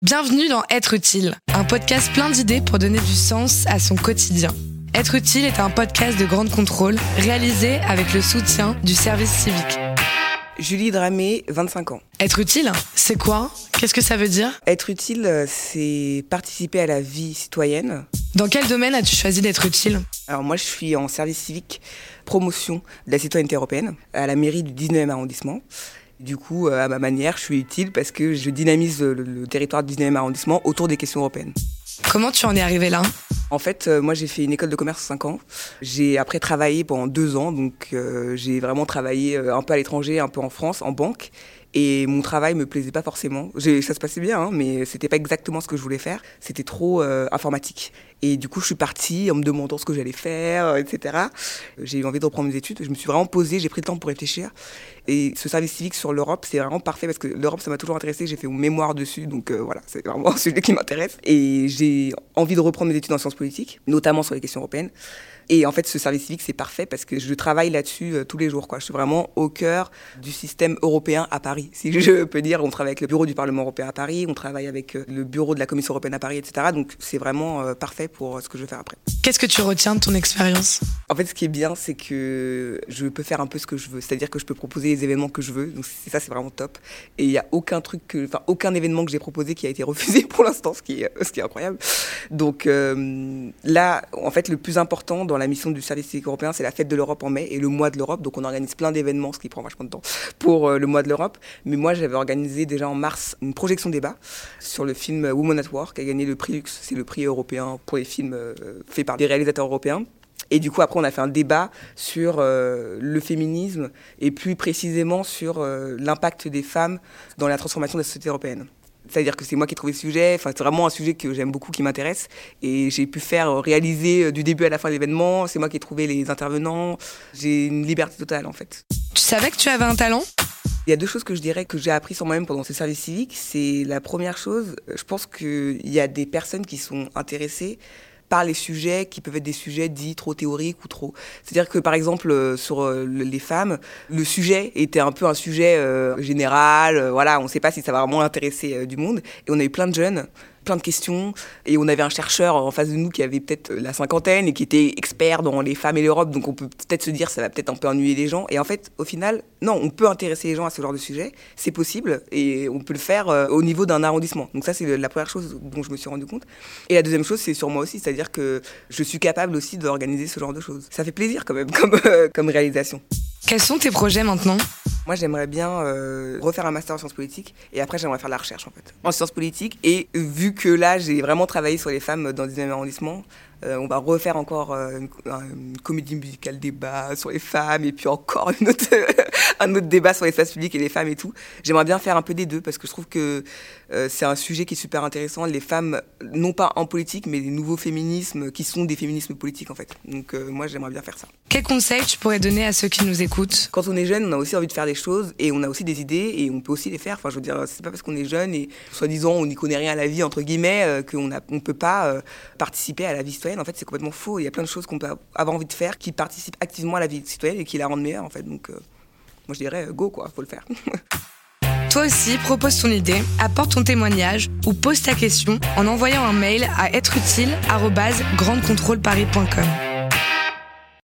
Bienvenue dans Être utile, un podcast plein d'idées pour donner du sens à son quotidien. Être utile est un podcast de grande contrôle réalisé avec le soutien du service civique. Julie Dramé, 25 ans. Être utile, c'est quoi? Qu'est-ce que ça veut dire? Être utile, euh, c'est participer à la vie citoyenne. Dans quel domaine as-tu choisi d'être utile? Alors moi, je suis en service civique promotion de la citoyenneté européenne à la mairie du 19e arrondissement. Du coup, euh, à ma manière, je suis utile parce que je dynamise le, le territoire du 19e arrondissement autour des questions européennes. Comment tu en es arrivé là? En fait, euh, moi j'ai fait une école de commerce 5 ans. J'ai après travaillé pendant deux ans, donc euh, j'ai vraiment travaillé un peu à l'étranger, un peu en France, en banque. Et mon travail me plaisait pas forcément. Ça se passait bien, hein, mais c'était pas exactement ce que je voulais faire. C'était trop euh, informatique. Et du coup, je suis partie en me demandant ce que j'allais faire, euh, etc. J'ai eu envie de reprendre mes études. Je me suis vraiment posée, j'ai pris le temps pour réfléchir. Et ce service civique sur l'Europe, c'est vraiment parfait parce que l'Europe, ça m'a toujours intéressé. J'ai fait mon mémoire dessus, donc euh, voilà, c'est vraiment un sujet qui m'intéresse. Et j'ai envie de reprendre mes études en sciences politiques, notamment sur les questions européennes. Et en fait, ce service civique, c'est parfait parce que je travaille là-dessus tous les jours. Je suis vraiment au cœur du système européen à Paris. Si je peux dire, on travaille avec le bureau du Parlement européen à Paris, on travaille avec euh, le bureau de la Commission européenne à Paris, etc. Donc c'est vraiment euh, parfait pour euh, ce que je veux faire après. Qu'est-ce que tu retiens de ton expérience? En fait, ce qui est bien, c'est que je peux faire un peu ce que je veux. C'est-à-dire que je peux proposer les événements que je veux. Donc c'est ça, c'est vraiment top. Et il n'y a aucun truc, que, enfin aucun événement que j'ai proposé qui a été refusé pour l'instant, ce qui est, incroyable. Donc euh, là, en fait, le plus important dans la mission du service civique européen, c'est la fête de l'Europe en mai et le mois de l'Europe. Donc on organise plein d'événements, ce qui prend vachement de temps pour euh, le mois de l'Europe. Mais moi, j'avais organisé déjà en mars une projection débat sur le film Women at War, qui a gagné le prix Lux. C'est le prix européen pour les films euh, faits par des réalisateurs européens. Et du coup, après, on a fait un débat sur euh, le féminisme et plus précisément sur euh, l'impact des femmes dans la transformation de la société européenne. C'est-à-dire que c'est moi qui ai trouvé le sujet, enfin, c'est vraiment un sujet que j'aime beaucoup, qui m'intéresse. Et j'ai pu faire euh, réaliser du début à la fin l'événement, c'est moi qui ai trouvé les intervenants. J'ai une liberté totale, en fait. Tu savais que tu avais un talent? Il y a deux choses que je dirais que j'ai appris sur moi-même pendant ce service civique. C'est la première chose, je pense qu'il y a des personnes qui sont intéressées par les sujets qui peuvent être des sujets dits trop théoriques ou trop. C'est-à-dire que par exemple euh, sur euh, le- les femmes, le sujet était un peu un sujet euh, général, voilà, on ne sait pas si ça va vraiment intéresser du monde. Et on a eu plein de jeunes, plein de questions, et on avait un chercheur en face de nous qui avait peut-être euh, la cinquantaine et qui était expert dans les femmes et l'Europe, donc on peut peut-être se dire ça va peut-être un peu ennuyer les gens. Et en fait, au final, non, on peut intéresser les gens à ce genre de sujet, c'est possible, et on peut le faire euh, au niveau d'un arrondissement. Donc ça, c'est la première chose dont je me suis rendu compte. Et la deuxième chose, c'est sur moi aussi, c'est-à-dire que je suis capable aussi d'organiser ce genre de choses. Ça fait plaisir quand même comme, euh, comme réalisation. Quels sont tes projets maintenant? Moi, j'aimerais bien euh, refaire un master en sciences politiques et après, j'aimerais faire de la recherche en fait. En sciences politiques. Et vu que là, j'ai vraiment travaillé sur les femmes dans le 19e arrondissement, on va refaire encore euh, une, une comédie musicale débat sur les femmes et puis encore une autre, un autre débat sur l'espace public et les femmes et tout. J'aimerais bien faire un peu des deux parce que je trouve que euh, c'est un sujet qui est super intéressant. Les femmes, non pas en politique, mais les nouveaux féminismes qui sont des féminismes politiques en fait. Donc euh, moi, j'aimerais bien faire ça. Quels conseils tu pourrais donner à ceux qui nous écoutent? Quand on est jeune, on a aussi envie de faire des choses et on a aussi des idées et on peut aussi les faire. Enfin, je veux dire, c'est pas parce qu'on est jeune et soi-disant on n'y connaît rien à la vie entre guillemets euh, qu'on on peut pas euh, participer à la vie citoyenne. En fait, c'est complètement faux. Il y a plein de choses qu'on peut avoir envie de faire qui participent activement à la vie citoyenne et qui la rendent meilleure en fait. Donc, euh, moi je dirais euh, go quoi, faut le faire. Toi aussi, propose ton idée, apporte ton témoignage ou pose ta question en envoyant un mail à êtreutile@grandecontrôleparis.com.